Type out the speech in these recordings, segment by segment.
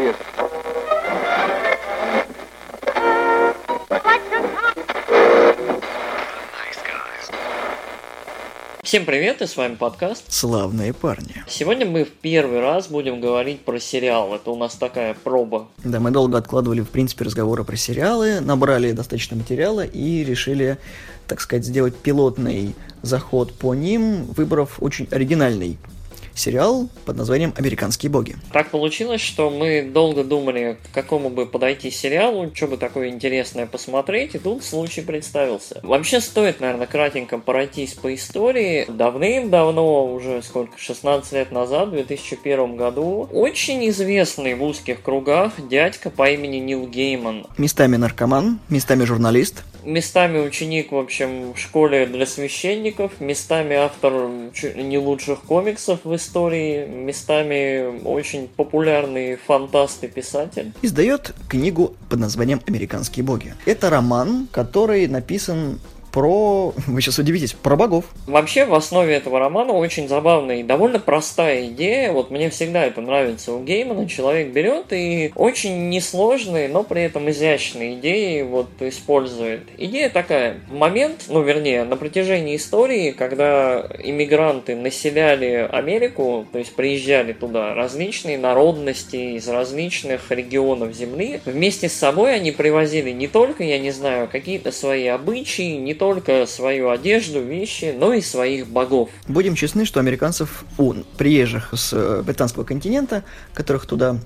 человек. Всем привет, и с вами подкаст Славные парни. Сегодня мы в первый раз будем говорить про сериал. Это у нас такая проба. Да, мы долго откладывали, в принципе, разговоры про сериалы, набрали достаточно материала и решили, так сказать, сделать пилотный заход по ним, выбрав очень оригинальный сериал под названием «Американские боги». Так получилось, что мы долго думали, к какому бы подойти сериалу, что бы такое интересное посмотреть, и тут случай представился. Вообще стоит, наверное, кратенько пройтись по истории. Давным-давно, уже сколько, 16 лет назад, в 2001 году, очень известный в узких кругах дядька по имени Нил Гейман. Местами наркоман, местами журналист, местами ученик, в общем, в школе для священников, местами автор не лучших комиксов в истории, местами очень популярный фантаст и писатель. Издает книгу под названием «Американские боги». Это роман, который написан про, вы сейчас удивитесь, про богов. Вообще в основе этого романа очень забавная и довольно простая идея. Вот мне всегда это нравится у Геймана. Человек берет и очень несложные, но при этом изящные идеи вот использует. Идея такая. Момент, ну вернее, на протяжении истории, когда иммигранты населяли Америку, то есть приезжали туда различные народности из различных регионов Земли, вместе с собой они привозили не только, я не знаю, какие-то свои обычаи, не только свою одежду, вещи, но и своих богов. Будем честны, что американцев, у приезжих с э, британского континента, которых туда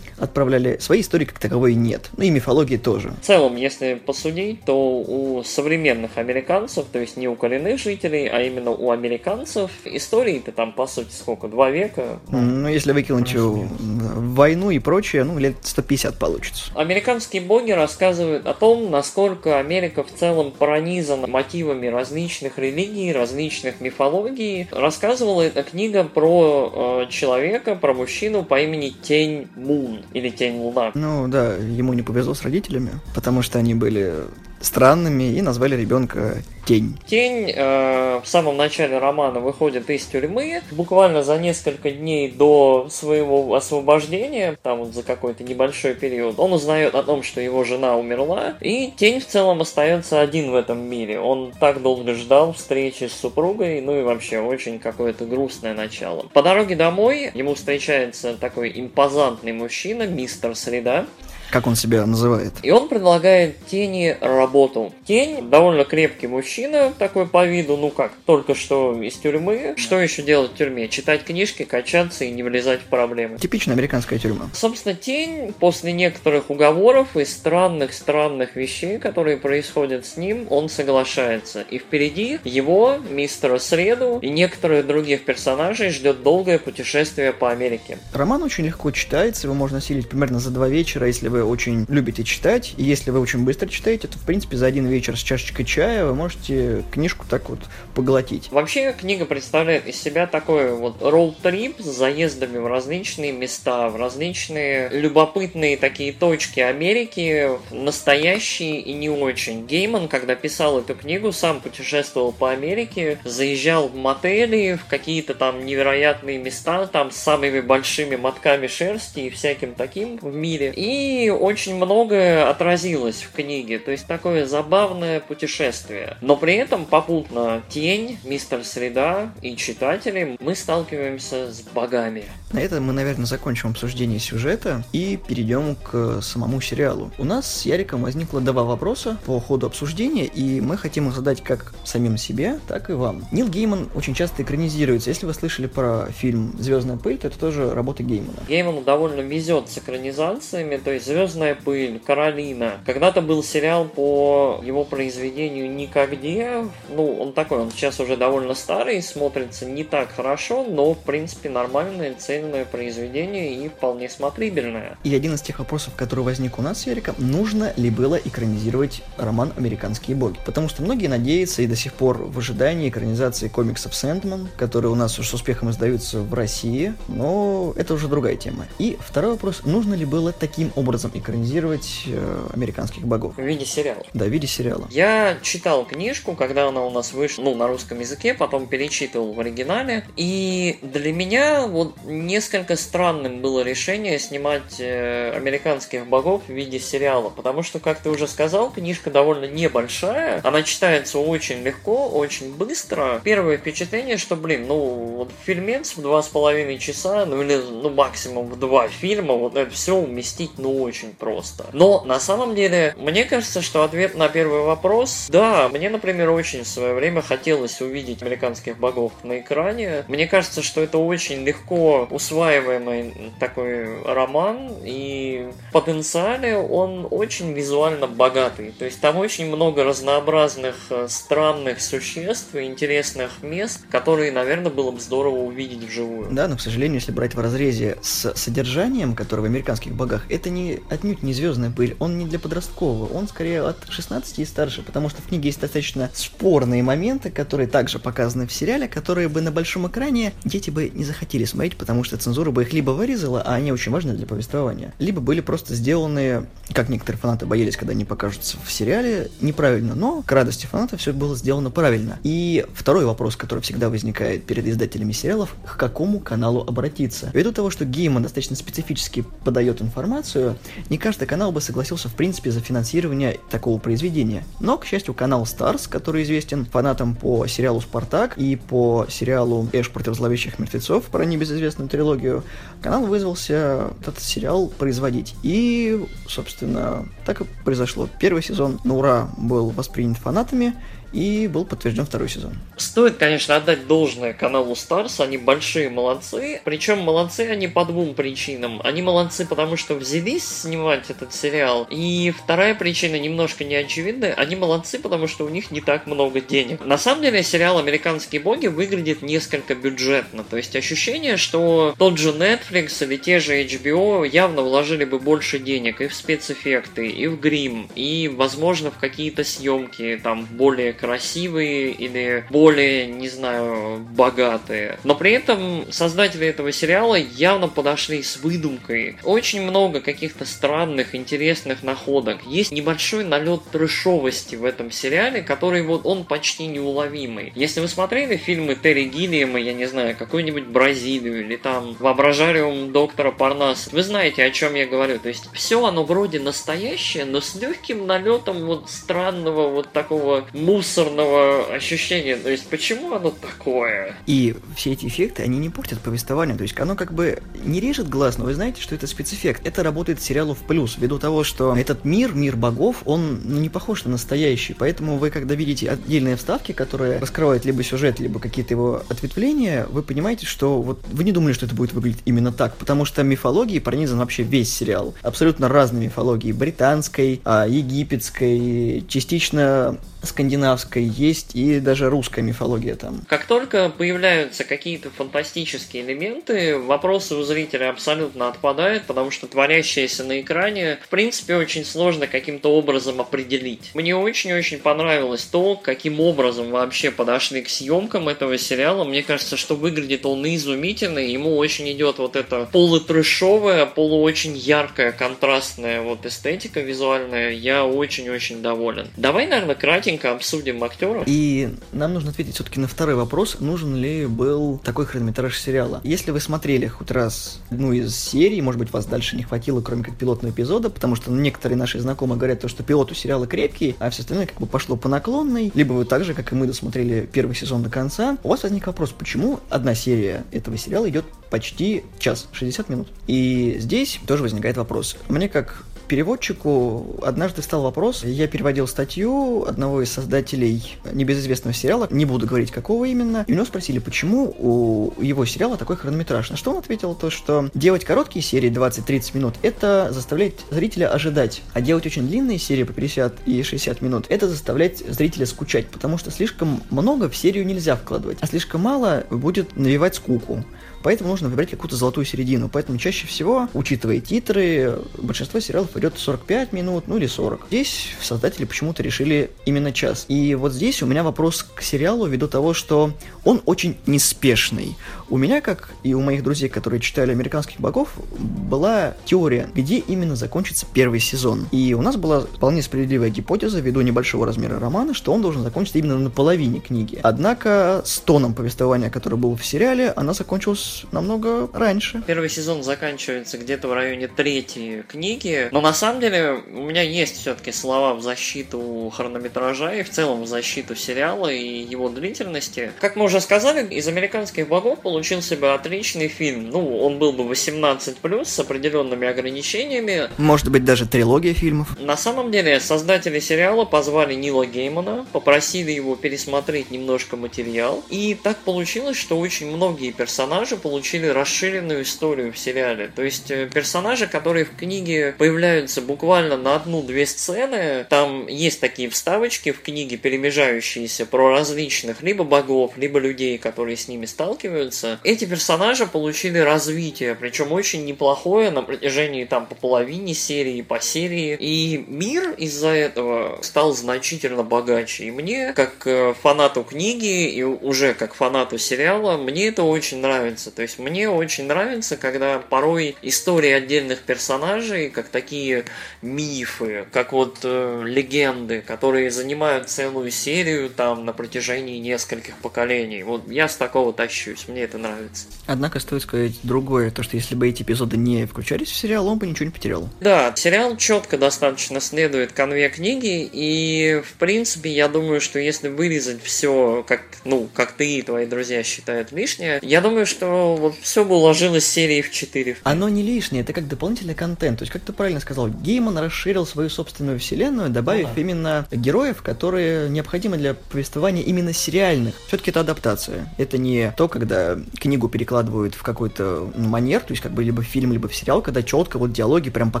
отправляли, своей истории как таковой нет. Ну и мифологии тоже. В целом, если посудить, то у современных американцев, то есть не у коренных жителей, а именно у американцев, истории-то там, по сути, сколько? Два века? Ну, если выкинуть войну и прочее, ну, лет 150 получится. Американские боги рассказывают о том, насколько Америка в целом пронизана мотивами различных религий, различных мифологий. Рассказывала эта книга про э, человека, про мужчину по имени Тень Мун или Тень Луна. Ну да, ему не повезло с родителями, потому что они были странными и назвали ребенка Тень. Тень э, в самом начале романа выходит из тюрьмы. Буквально за несколько дней до своего освобождения, там вот за какой-то небольшой период, он узнает о том, что его жена умерла. И Тень в целом остается один в этом мире. Он так долго ждал встречи с супругой, ну и вообще очень какое-то грустное начало. По дороге домой ему встречается такой импозантный мужчина, мистер Среда как он себя называет. И он предлагает Тени работу. Тень довольно крепкий мужчина, такой по виду, ну как, только что из тюрьмы. Что еще делать в тюрьме? Читать книжки, качаться и не влезать в проблемы. Типичная американская тюрьма. Собственно, Тень после некоторых уговоров и странных-странных вещей, которые происходят с ним, он соглашается. И впереди его, мистера Среду и некоторых других персонажей ждет долгое путешествие по Америке. Роман очень легко читается, его можно осилить примерно за два вечера, если вы очень любите читать, и если вы очень быстро читаете, то, в принципе, за один вечер с чашечкой чая вы можете книжку так вот поглотить. Вообще, книга представляет из себя такой вот роуд-трип с заездами в различные места, в различные любопытные такие точки Америки, настоящие и не очень. Гейман, когда писал эту книгу, сам путешествовал по Америке, заезжал в мотели, в какие-то там невероятные места, там с самыми большими мотками шерсти и всяким таким в мире. И очень многое отразилось в книге, то есть такое забавное путешествие. Но при этом попутно Тень, Мистер Среда и читатели мы сталкиваемся с богами. На этом мы, наверное, закончим обсуждение сюжета и перейдем к самому сериалу. У нас с Яриком возникло два вопроса по ходу обсуждения, и мы хотим их задать как самим себе, так и вам. Нил Гейман очень часто экранизируется. Если вы слышали про фильм «Звездная пыль», то это тоже работа Геймана. Гейману довольно везет с экранизациями, то есть «Звездная пыль», «Каролина». Когда-то был сериал по его произведению «Никогде». Ну, он такой, он сейчас уже довольно старый, смотрится не так хорошо, но, в принципе, нормальное, цельное произведение и вполне смотрибельное. И один из тех вопросов, который возник у нас с Яриком, нужно ли было экранизировать роман «Американские боги». Потому что многие надеются и до сих пор в ожидании экранизации комиксов «Сэндман», которые у нас с успехом издаются в России, но это уже другая тема. И второй вопрос, нужно ли было таким образом образом экранизировать э, американских богов. В виде сериала. Да, в виде сериала. Я читал книжку, когда она у нас вышла, ну, на русском языке, потом перечитывал в оригинале, и для меня вот несколько странным было решение снимать э, американских богов в виде сериала, потому что, как ты уже сказал, книжка довольно небольшая, она читается очень легко, очень быстро. Первое впечатление, что, блин, ну, вот фильмец в два с половиной часа, ну или, ну, максимум в два фильма, вот это все уместить, ну, очень просто. Но, на самом деле, мне кажется, что ответ на первый вопрос, да, мне, например, очень в свое время хотелось увидеть американских богов на экране. Мне кажется, что это очень легко усваиваемый такой роман, и в потенциале он очень визуально богатый. То есть там очень много разнообразных э, странных существ и интересных мест, которые, наверное, было бы здорово увидеть вживую. Да, но, к сожалению, если брать в разрезе с содержанием, которое в американских богах, это не отнюдь не звездная пыль, он не для подросткового, он скорее от 16 и старше, потому что в книге есть достаточно спорные моменты, которые также показаны в сериале, которые бы на большом экране дети бы не захотели смотреть, потому что цензура бы их либо вырезала, а они очень важны для повествования, либо были просто сделаны, как некоторые фанаты боялись, когда они покажутся в сериале, неправильно, но к радости фанатов все было сделано правильно. И второй вопрос, который всегда возникает перед издателями сериалов, к какому каналу обратиться. Ввиду того, что Гейман достаточно специфически подает информацию, не каждый канал бы согласился в принципе за финансирование такого произведения. Но, к счастью, канал Stars, который известен фанатам по сериалу «Спартак» и по сериалу «Эш против зловещих мертвецов» про небезызвестную трилогию, канал вызвался этот сериал производить. И, собственно, так и произошло. Первый сезон на ура был воспринят фанатами, и был подтвержден второй сезон. Стоит, конечно, отдать должное каналу Stars, они большие молодцы. Причем молодцы они по двум причинам. Они молодцы, потому что взялись снимать этот сериал. И вторая причина немножко неочевидная. Они молодцы, потому что у них не так много денег. На самом деле сериал «Американские боги» выглядит несколько бюджетно. То есть ощущение, что тот же Netflix или те же HBO явно вложили бы больше денег и в спецэффекты, и в грим, и, возможно, в какие-то съемки там более красивые или более, не знаю, богатые. Но при этом создатели этого сериала явно подошли с выдумкой. Очень много каких-то странных, интересных находок. Есть небольшой налет трешовости в этом сериале, который вот он почти неуловимый. Если вы смотрели фильмы Терри Гиллиама, я не знаю, какую-нибудь Бразилию или там Воображариум доктора Парнаса, вы знаете, о чем я говорю. То есть все оно вроде настоящее, но с легким налетом вот странного вот такого муса мусорного ощущения. То есть, почему оно такое? И все эти эффекты, они не портят повествование. То есть, оно как бы не режет глаз, но вы знаете, что это спецэффект. Это работает сериалу в плюс, ввиду того, что этот мир, мир богов, он ну, не похож на настоящий. Поэтому вы, когда видите отдельные вставки, которые раскрывают либо сюжет, либо какие-то его ответвления, вы понимаете, что вот вы не думали, что это будет выглядеть именно так. Потому что мифологии пронизан вообще весь сериал. Абсолютно разные мифологии. Британской, а, египетской, частично скандинавской, есть и даже русская мифология там. Как только появляются какие-то фантастические элементы, вопросы у зрителя абсолютно отпадают, потому что творящееся на экране, в принципе, очень сложно каким-то образом определить. Мне очень-очень понравилось то, каким образом вообще подошли к съемкам этого сериала. Мне кажется, что выглядит он изумительно, ему очень идет вот эта полутрешовая, полу очень яркая, контрастная вот эстетика визуальная. Я очень-очень доволен. Давай, наверное, кратенько быстренько обсудим актеров. И нам нужно ответить все-таки на второй вопрос, нужен ли был такой хронометраж сериала. Если вы смотрели хоть раз ну из серии, может быть, вас дальше не хватило, кроме как пилотного эпизода, потому что некоторые наши знакомые говорят, то, что пилот у сериала крепкий, а все остальное как бы пошло по наклонной, либо вы так же, как и мы, досмотрели первый сезон до конца. У вас возник вопрос, почему одна серия этого сериала идет почти час, 60 минут. И здесь тоже возникает вопрос. Мне как переводчику однажды стал вопрос, я переводил статью одного из создателей небезызвестного сериала, не буду говорить какого именно, и у него спросили, почему у его сериала такой хронометраж. На что он ответил то, что делать короткие серии 20-30 минут, это заставляет зрителя ожидать, а делать очень длинные серии по 50 и 60 минут, это заставляет зрителя скучать, потому что слишком много в серию нельзя вкладывать, а слишком мало будет навевать скуку. Поэтому нужно выбрать какую-то золотую середину. Поэтому чаще всего, учитывая титры, большинство сериалов идет 45 минут, ну или 40. Здесь создатели почему-то решили именно час. И вот здесь у меня вопрос к сериалу ввиду того, что он очень неспешный. У меня, как и у моих друзей, которые читали «Американских богов», была теория, где именно закончится первый сезон. И у нас была вполне справедливая гипотеза ввиду небольшого размера романа, что он должен закончиться именно на половине книги. Однако с тоном повествования, который был в сериале, она закончилась намного раньше. Первый сезон заканчивается где-то в районе третьей книги, но на самом деле у меня есть все-таки слова в защиту хронометража и в целом в защиту сериала и его длительности. Как мы уже сказали, из «Американских богов» получился бы отличный фильм. Ну, он был бы 18+, с определенными ограничениями. Может быть, даже трилогия фильмов. На самом деле, создатели сериала позвали Нила Геймана, попросили его пересмотреть немножко материал, и так получилось, что очень многие персонажи получили расширенную историю в сериале. То есть э, персонажи, которые в книге появляются буквально на одну-две сцены, там есть такие вставочки в книге, перемежающиеся про различных либо богов, либо людей, которые с ними сталкиваются. Эти персонажи получили развитие, причем очень неплохое на протяжении там по половине серии, по серии. И мир из-за этого стал значительно богаче. И мне, как э, фанату книги и уже как фанату сериала, мне это очень нравится. То есть мне очень нравится, когда порой истории отдельных персонажей, как такие мифы, как вот э, легенды, которые занимают целую серию там на протяжении нескольких поколений. Вот я с такого тащусь, мне это нравится. Однако стоит сказать другое, то что если бы эти эпизоды не включались в сериал, он бы ничего не потерял. Да, сериал четко достаточно следует конве книги, и в принципе я думаю, что если вырезать все, как, ну, как ты и твои друзья считают лишнее, я думаю, что вот все бы уложилось серии в 4. Оно не лишнее, это как дополнительный контент. То есть, как ты правильно сказал, Гейман расширил свою собственную вселенную, добавив ну, да. именно героев, которые необходимы для повествования именно сериальных. Все-таки это адаптация. Это не то, когда книгу перекладывают в какой-то манер, то есть как бы либо в фильм, либо в сериал, когда четко вот диалоги прям по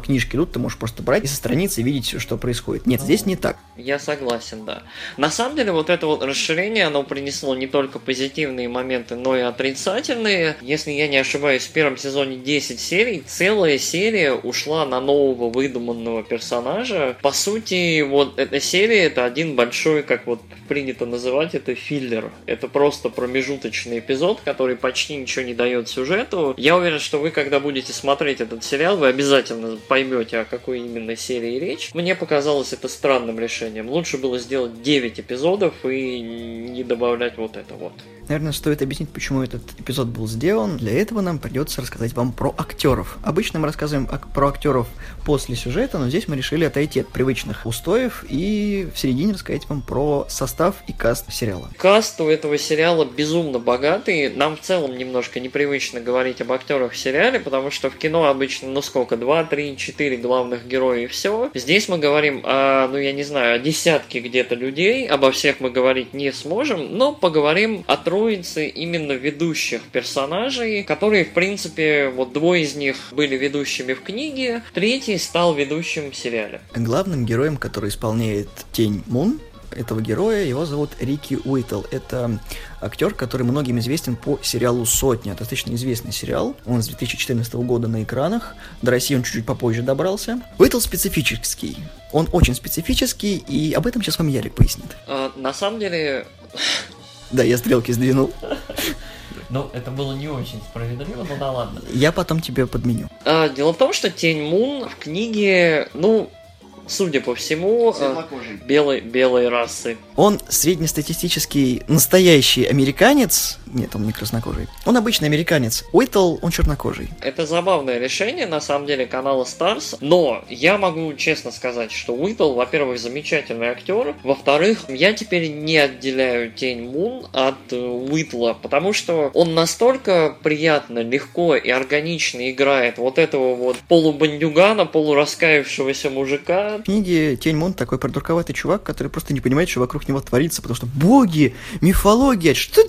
книжке идут, ты можешь просто брать и со страницы видеть, что происходит. Нет, здесь не так. Я согласен, да. На самом деле, вот это вот расширение, оно принесло не только позитивные моменты, но и отрицательные. Если я не ошибаюсь, в первом сезоне 10 серий, целая серия ушла на нового выдуманного персонажа. По сути, вот эта серия это один большой, как вот принято называть, это филлер. Это просто промежуточный эпизод, который почти ничего не дает сюжету. Я уверен, что вы, когда будете смотреть этот сериал, вы обязательно поймете, о какой именно серии речь. Мне показалось это странным решением. Лучше было сделать 9 эпизодов и не добавлять вот это вот. Наверное, стоит объяснить, почему этот эпизод был сделан. Для этого нам придется рассказать вам про актеров. Обычно мы рассказываем про актеров после сюжета, но здесь мы решили отойти от привычных устоев и в середине рассказать вам про состав и каст сериала. Каст у этого сериала безумно богатый. Нам в целом немножко непривычно говорить об актерах в сериале, потому что в кино обычно, ну сколько, 2, 3, 4 главных героя и все. Здесь мы говорим о, ну я не знаю, о десятке где-то людей. Обо всех мы говорить не сможем, но поговорим о троице именно ведущих персонажей, которые, в принципе, вот двое из них были ведущими в книге, третий стал ведущим в сериале. Главным героем, который исполняет Тень Мун, этого героя, его зовут Рики Уитл. Это актер, который многим известен по сериалу «Сотня». Достаточно известный сериал. Он с 2014 года на экранах. До России он чуть-чуть попозже добрался. Уитл специфический. Он очень специфический, и об этом сейчас вам Ярик пояснит. А, на самом деле, да, я стрелки сдвинул. Ну, это было не очень справедливо, но да ладно. Я потом тебе подменю. А, дело в том, что Тень Мун в книге, ну, судя по всему, э, белой, белой расы. Он среднестатистический настоящий американец. Нет, он не краснокожий. Он обычный американец. Уитл, он чернокожий. Это забавное решение, на самом деле, канала Stars. Но я могу честно сказать, что Уитл, во-первых, замечательный актер. Во-вторых, я теперь не отделяю Тень Мун от э, Уитла, потому что он настолько приятно, легко и органично играет вот этого вот полубандюгана, полураскаявшегося мужика, в книге Тень Мун такой придурковатый чувак, который просто не понимает, что вокруг него творится, потому что боги, мифология, что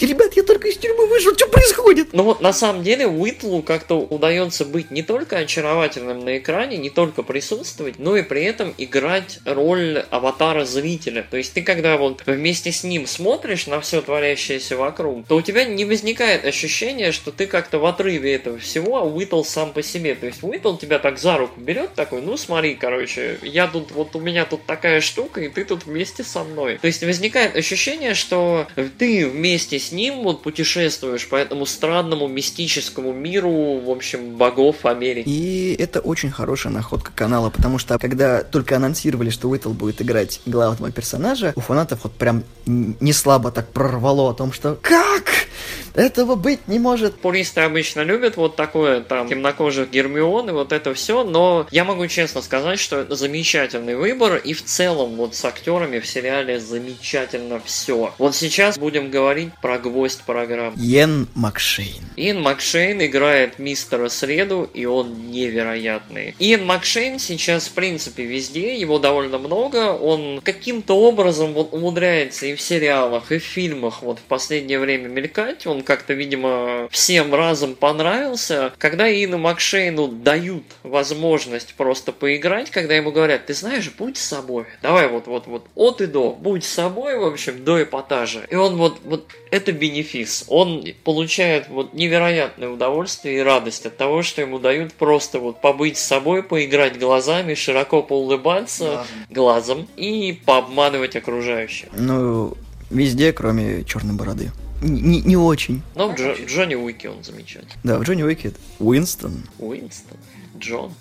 Ребят, я только из тюрьмы вышел, что происходит? Ну вот на самом деле Уитлу как-то удается быть не только очаровательным на экране, не только присутствовать, но и при этом играть роль аватара зрителя. То есть ты когда вот вместе с ним смотришь на все творящееся вокруг, то у тебя не возникает ощущения, что ты как-то в отрыве этого всего, а Уитл сам по себе. То есть Уитл тебя так за руку берет, такой, ну смотри, короче, я тут, вот у меня тут такая штука, и ты тут вместе со мной. То есть возникает ощущение, что ты вместе с ним вот путешествуешь по этому странному мистическому миру, в общем, богов Америки. И это очень хорошая находка канала, потому что когда только анонсировали, что Уитл будет играть главного персонажа, у фанатов вот прям не слабо так прорвало о том, что «Как? Этого быть не может!» Пуристы обычно любят вот такое, там, темнокожих Гермион и вот это все, но я могу честно сказать, что это замечательный выбор, и в целом вот с актерами в сериале замечательно все. Вот сейчас будем говорить про гвоздь программы. Йен Макшейн. Иэн Макшейн играет мистера Среду, и он невероятный. Иэн Макшейн сейчас, в принципе, везде, его довольно много, он каким-то образом вот умудряется и в сериалах, и в фильмах вот в последнее время мелькать, он как-то, видимо, всем разом понравился. Когда Иэну Макшейну дают возможность просто поиграть, когда ему говорят, ты знаешь, будь собой, давай вот, вот, вот, от и до, будь собой, в общем, до эпатажа. И он вот, вот, это бенефис. Он получает вот невероятное удовольствие и радость от того, что ему дают просто вот побыть с собой, поиграть глазами, широко поулыбаться глазом, глазом и пообманывать окружающих. Ну, везде, кроме черной бороды. Не, не очень. Но в Джо, Джонни Уике он замечательный. Да, в Джонни Уике Уинстон. Уинстон. Джон.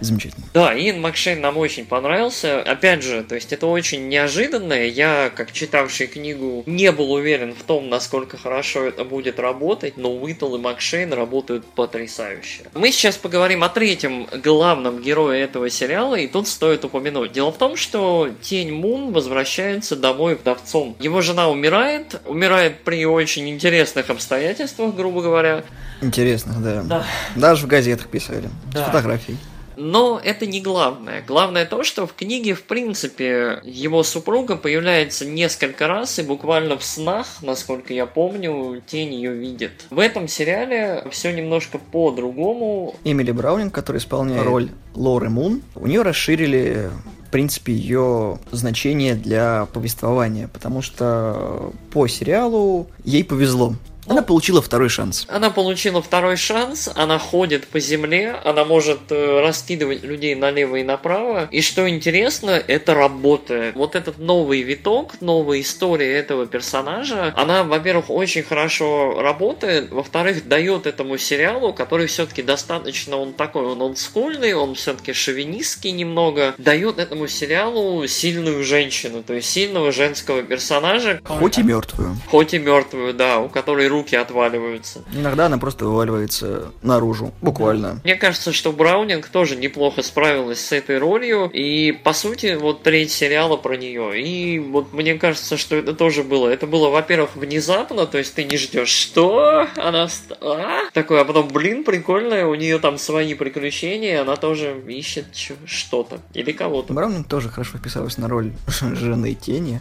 Замечательно. Да, Иэн Макшейн нам очень понравился. Опять же, то есть это очень неожиданное. Я, как читавший книгу, не был уверен в том, насколько хорошо это будет работать, но Уитл и Макшейн работают потрясающе. Мы сейчас поговорим о третьем главном герое этого сериала, и тут стоит упомянуть. Дело в том, что Тень Мун возвращается домой вдовцом. Его жена умирает, умирает при очень интересных обстоятельствах, грубо говоря. Интересных, да. Да. Даже в газетах писали. Да. С фотографией. Но это не главное. Главное то, что в книге, в принципе, его супруга появляется несколько раз, и буквально в снах, насколько я помню, тень ее видит. В этом сериале все немножко по-другому. Эмили Браунинг, которая исполняет роль Лоры Мун, у нее расширили в принципе, ее значение для повествования, потому что по сериалу ей повезло. Она получила второй шанс. Она получила второй шанс, она ходит по земле, она может э, раскидывать людей налево и направо. И что интересно, это работает. Вот этот новый виток, новая история этого персонажа, она, во-первых, очень хорошо работает, во-вторых, дает этому сериалу, который все-таки достаточно, он такой, он олдскульный, он все-таки шовинистский немного, дает этому сериалу сильную женщину, то есть сильного женского персонажа. Хоть и мертвую. Хоть и мертвую, да, у которой руки отваливаются. Иногда она просто вываливается наружу, буквально. Мне кажется, что Браунинг тоже неплохо справилась с этой ролью, и, по сути, вот треть сериала про нее. И вот мне кажется, что это тоже было. Это было, во-первых, внезапно, то есть ты не ждешь, что она... А? Такое, а потом, блин, прикольная, у нее там свои приключения, она тоже ищет что-то или кого-то. Браунинг тоже хорошо вписалась на роль жены тени,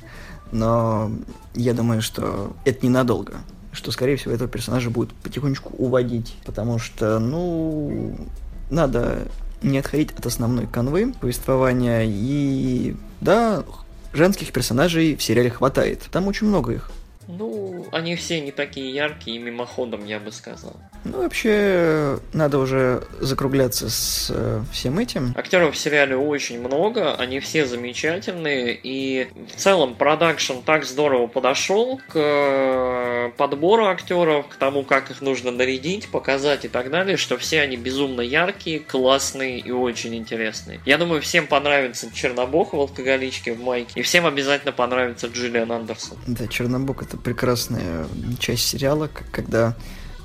но я думаю, что это ненадолго что, скорее всего, этого персонажа будет потихонечку уводить, потому что, ну, надо не отходить от основной канвы повествования, и, да, женских персонажей в сериале хватает, там очень много их. Ну, они все не такие яркие, мимоходом, я бы сказал. Ну, вообще, надо уже закругляться с э, всем этим. Актеров в сериале очень много, они все замечательные, и в целом продакшн так здорово подошел к э, подбору актеров, к тому, как их нужно нарядить, показать и так далее, что все они безумно яркие, классные и очень интересные. Я думаю, всем понравится Чернобог в алкоголичке в майке, и всем обязательно понравится Джиллиан Андерсон. Да, Чернобог это прекрасная часть сериала, когда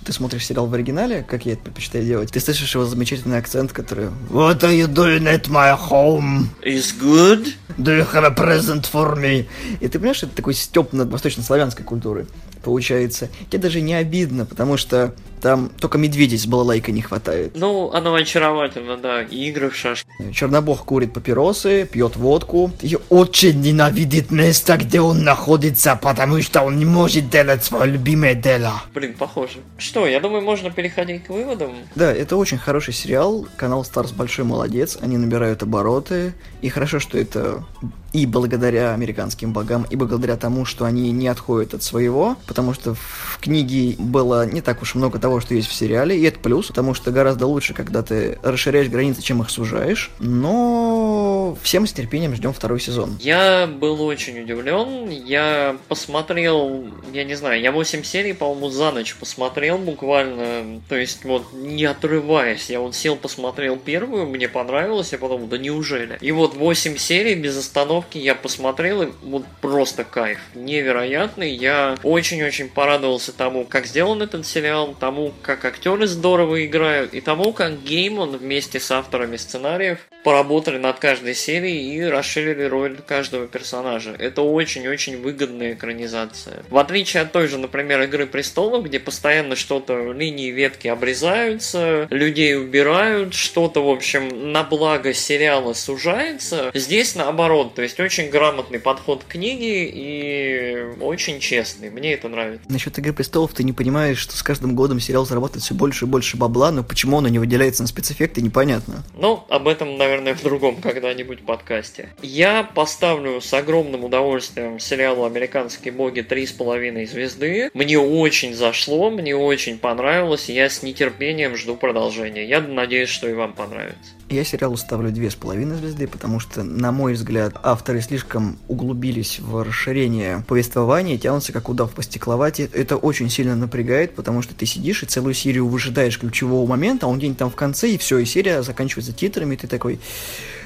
ты смотришь сериал в оригинале, как я это предпочитаю делать, ты слышишь его замечательный акцент, который What are you doing at my home? Is good? Do you have a present for me? И ты понимаешь, это такой степ над восточнославянской культурой получается. Тебе даже не обидно, потому что Там только медведей с балалайкой не хватает. Ну, оно очаровательно, да. И игры в шашки. Чернобог курит папиросы, пьет водку и очень ненавидит место, где он находится, потому что он не может делать свое любимое дело. Блин, похоже. Что, я думаю, можно переходить к выводам. Да, это очень хороший сериал. Канал Старс большой молодец. Они набирают обороты. И хорошо, что это и благодаря американским богам, и благодаря тому, что они не отходят от своего, потому что в книге было не так уж много того, что есть в сериале, и это плюс, потому что гораздо лучше, когда ты расширяешь границы, чем их сужаешь, но всем с терпением ждем второй сезон. Я был очень удивлен, я посмотрел, я не знаю, я 8 серий, по-моему, за ночь посмотрел буквально, то есть вот не отрываясь, я вот сел, посмотрел первую, мне понравилось, я подумал, да неужели? И вот 8 серий без остановки постановки я посмотрел, и вот просто кайф. Невероятный. Я очень-очень порадовался тому, как сделан этот сериал, тому, как актеры здорово играют, и тому, как Геймон вместе с авторами сценариев поработали над каждой серией и расширили роль каждого персонажа. Это очень-очень выгодная экранизация. В отличие от той же, например, Игры престолов, где постоянно что-то, линии ветки обрезаются, людей убирают, что-то, в общем, на благо сериала сужается, здесь наоборот, то есть очень грамотный подход к книге и очень честный. Мне это нравится. Насчет Игры престолов ты не понимаешь, что с каждым годом сериал зарабатывает все больше и больше бабла, но почему он не выделяется на спецэффекты, непонятно. Ну, об этом, наверное, наверное, в другом когда-нибудь подкасте. Я поставлю с огромным удовольствием сериалу «Американские боги» три с половиной звезды. Мне очень зашло, мне очень понравилось, я с нетерпением жду продолжения. Я надеюсь, что и вам понравится. Я сериалу ставлю две с половиной звезды, потому что, на мой взгляд, авторы слишком углубились в расширение повествования, тянутся как удав по стекловате. Это очень сильно напрягает, потому что ты сидишь и целую серию выжидаешь ключевого момента, а он день там в конце, и все, и серия заканчивается титрами, и ты такой,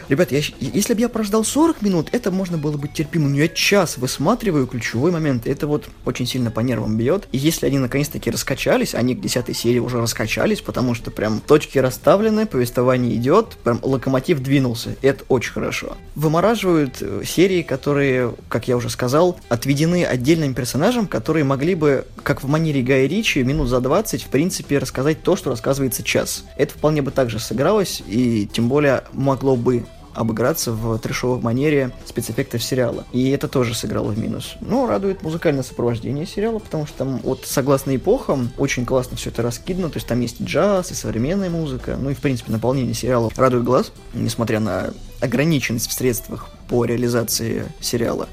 Ребят, я, если бы я прождал 40 минут, это можно было быть терпимо, но я час высматриваю ключевой момент, это вот очень сильно по нервам бьет. И если они наконец-таки раскачались, они к 10 серии уже раскачались, потому что прям точки расставлены, повествование идет, прям локомотив двинулся, это очень хорошо. Вымораживают э, серии, которые, как я уже сказал, отведены отдельным персонажам, которые могли бы, как в манере Гая Ричи, минут за 20, в принципе, рассказать то, что рассказывается час. Это вполне бы также сыгралось, и тем более могло бы обыграться в трешовой манере спецэффектов сериала. И это тоже сыграло в минус. Но радует музыкальное сопровождение сериала, потому что там вот согласно эпохам очень классно все это раскидано, то есть там есть и джаз, и современная музыка, ну и в принципе наполнение сериала радует глаз, несмотря на ограниченность в средствах по реализации сериала.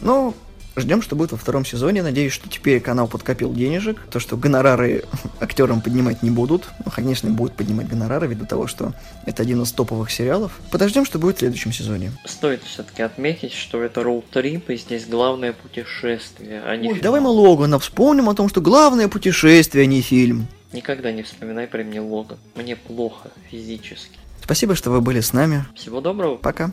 Но Ждем, что будет во втором сезоне. Надеюсь, что теперь канал подкопил денежек. То, что гонорары актерам поднимать не будут. Ну, конечно, будут поднимать гонорары ввиду того, что это один из топовых сериалов. Подождем, что будет в следующем сезоне. Стоит все-таки отметить, что это роуд-трип, и здесь главное путешествие, а не Ой, фильм. давай мы Логана вспомним о том, что главное путешествие, а не фильм. Никогда не вспоминай при мне Логан. Мне плохо физически. Спасибо, что вы были с нами. Всего доброго. Пока.